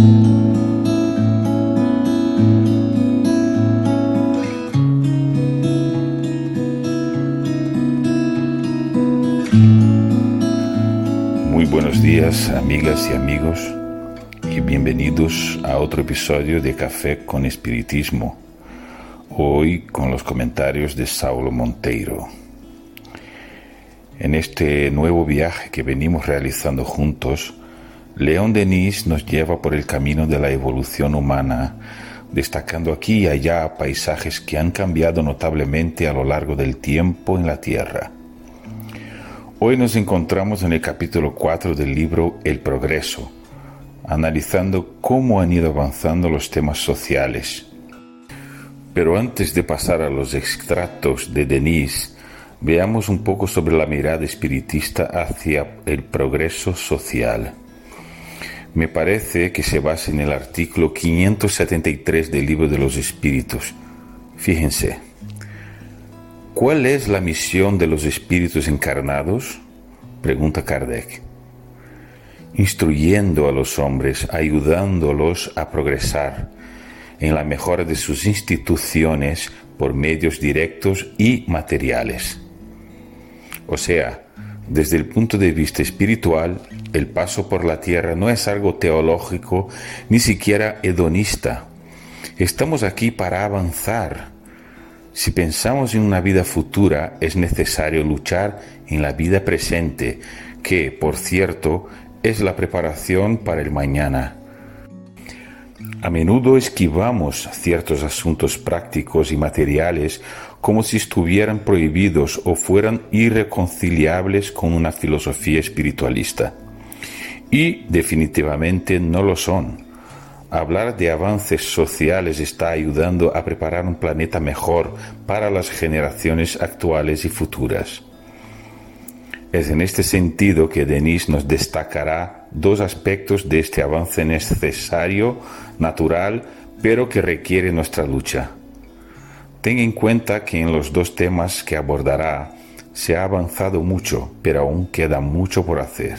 Muy buenos días amigas y amigos y bienvenidos a otro episodio de Café con Espiritismo, hoy con los comentarios de Saulo Monteiro. En este nuevo viaje que venimos realizando juntos, León Denis nos lleva por el camino de la evolución humana, destacando aquí y allá paisajes que han cambiado notablemente a lo largo del tiempo en la Tierra. Hoy nos encontramos en el capítulo 4 del libro El Progreso, analizando cómo han ido avanzando los temas sociales. Pero antes de pasar a los extractos de Denis, veamos un poco sobre la mirada espiritista hacia el progreso social. Me parece que se basa en el artículo 573 del libro de los espíritus. Fíjense, ¿cuál es la misión de los espíritus encarnados? Pregunta Kardec. Instruyendo a los hombres, ayudándolos a progresar en la mejora de sus instituciones por medios directos y materiales. O sea, desde el punto de vista espiritual, el paso por la tierra no es algo teológico ni siquiera hedonista. Estamos aquí para avanzar. Si pensamos en una vida futura, es necesario luchar en la vida presente, que, por cierto, es la preparación para el mañana. A menudo esquivamos ciertos asuntos prácticos y materiales como si estuvieran prohibidos o fueran irreconciliables con una filosofía espiritualista. Y definitivamente no lo son. Hablar de avances sociales está ayudando a preparar un planeta mejor para las generaciones actuales y futuras. Es en este sentido que Denis nos destacará dos aspectos de este avance necesario, natural, pero que requiere nuestra lucha. Ten en cuenta que en los dos temas que abordará se ha avanzado mucho, pero aún queda mucho por hacer.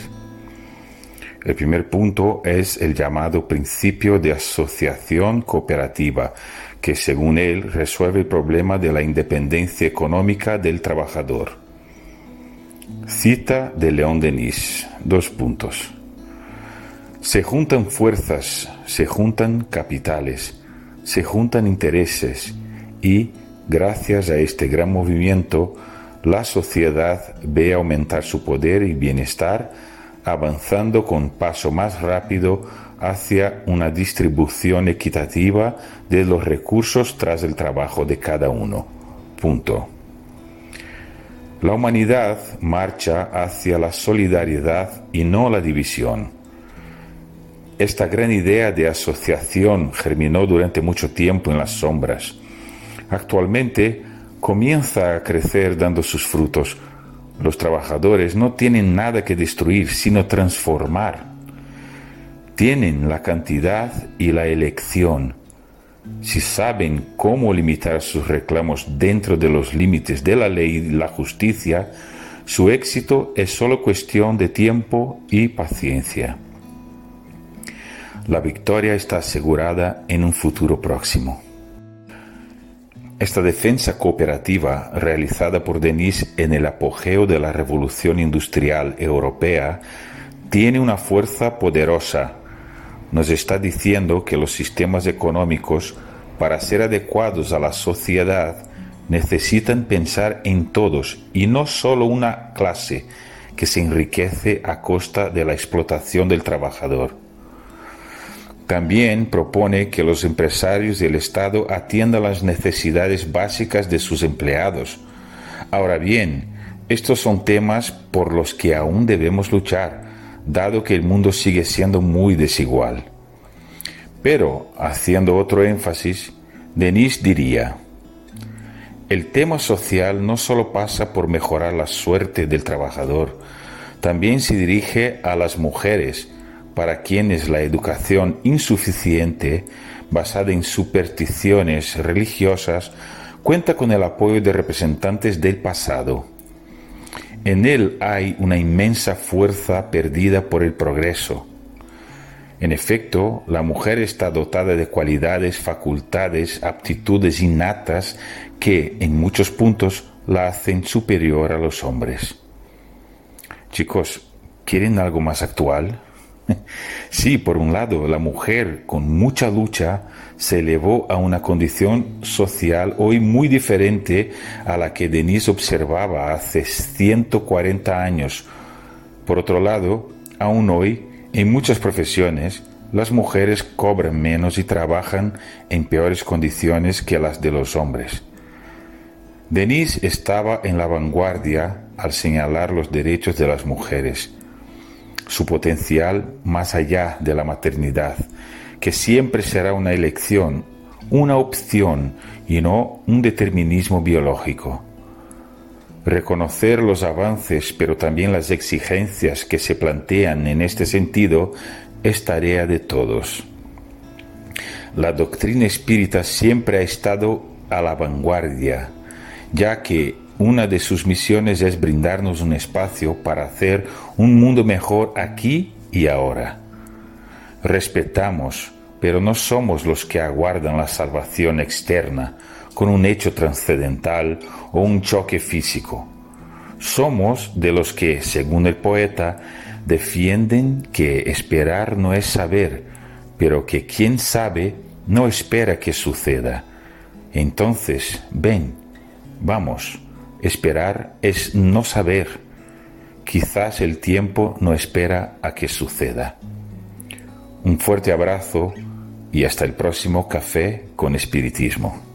El primer punto es el llamado principio de asociación cooperativa, que según él resuelve el problema de la independencia económica del trabajador. Cita de León Denis. Dos puntos. Se juntan fuerzas, se juntan capitales, se juntan intereses, y, gracias a este gran movimiento, la sociedad ve aumentar su poder y bienestar, avanzando con paso más rápido hacia una distribución equitativa de los recursos tras el trabajo de cada uno. Punto. La humanidad marcha hacia la solidaridad y no la división. Esta gran idea de asociación germinó durante mucho tiempo en las sombras actualmente comienza a crecer dando sus frutos. Los trabajadores no tienen nada que destruir, sino transformar. Tienen la cantidad y la elección. Si saben cómo limitar sus reclamos dentro de los límites de la ley y la justicia, su éxito es solo cuestión de tiempo y paciencia. La victoria está asegurada en un futuro próximo. Esta defensa cooperativa, realizada por Denis en el apogeo de la revolución industrial europea, tiene una fuerza poderosa. Nos está diciendo que los sistemas económicos, para ser adecuados a la sociedad, necesitan pensar en todos y no solo una clase que se enriquece a costa de la explotación del trabajador. También propone que los empresarios y el Estado atiendan las necesidades básicas de sus empleados. Ahora bien, estos son temas por los que aún debemos luchar, dado que el mundo sigue siendo muy desigual. Pero, haciendo otro énfasis, Denis diría, el tema social no solo pasa por mejorar la suerte del trabajador, también se dirige a las mujeres, para quienes la educación insuficiente, basada en supersticiones religiosas, cuenta con el apoyo de representantes del pasado. En él hay una inmensa fuerza perdida por el progreso. En efecto, la mujer está dotada de cualidades, facultades, aptitudes innatas que, en muchos puntos, la hacen superior a los hombres. Chicos, ¿quieren algo más actual? Sí, por un lado, la mujer con mucha lucha se elevó a una condición social hoy muy diferente a la que Denise observaba hace 140 años. Por otro lado, aún hoy, en muchas profesiones, las mujeres cobran menos y trabajan en peores condiciones que las de los hombres. Denise estaba en la vanguardia al señalar los derechos de las mujeres su potencial más allá de la maternidad, que siempre será una elección, una opción y no un determinismo biológico. Reconocer los avances, pero también las exigencias que se plantean en este sentido, es tarea de todos. La doctrina espírita siempre ha estado a la vanguardia, ya que una de sus misiones es brindarnos un espacio para hacer un mundo mejor aquí y ahora. Respetamos, pero no somos los que aguardan la salvación externa con un hecho trascendental o un choque físico. Somos de los que, según el poeta, defienden que esperar no es saber, pero que quien sabe no espera que suceda. Entonces, ven, vamos, Esperar es no saber. Quizás el tiempo no espera a que suceda. Un fuerte abrazo y hasta el próximo café con espiritismo.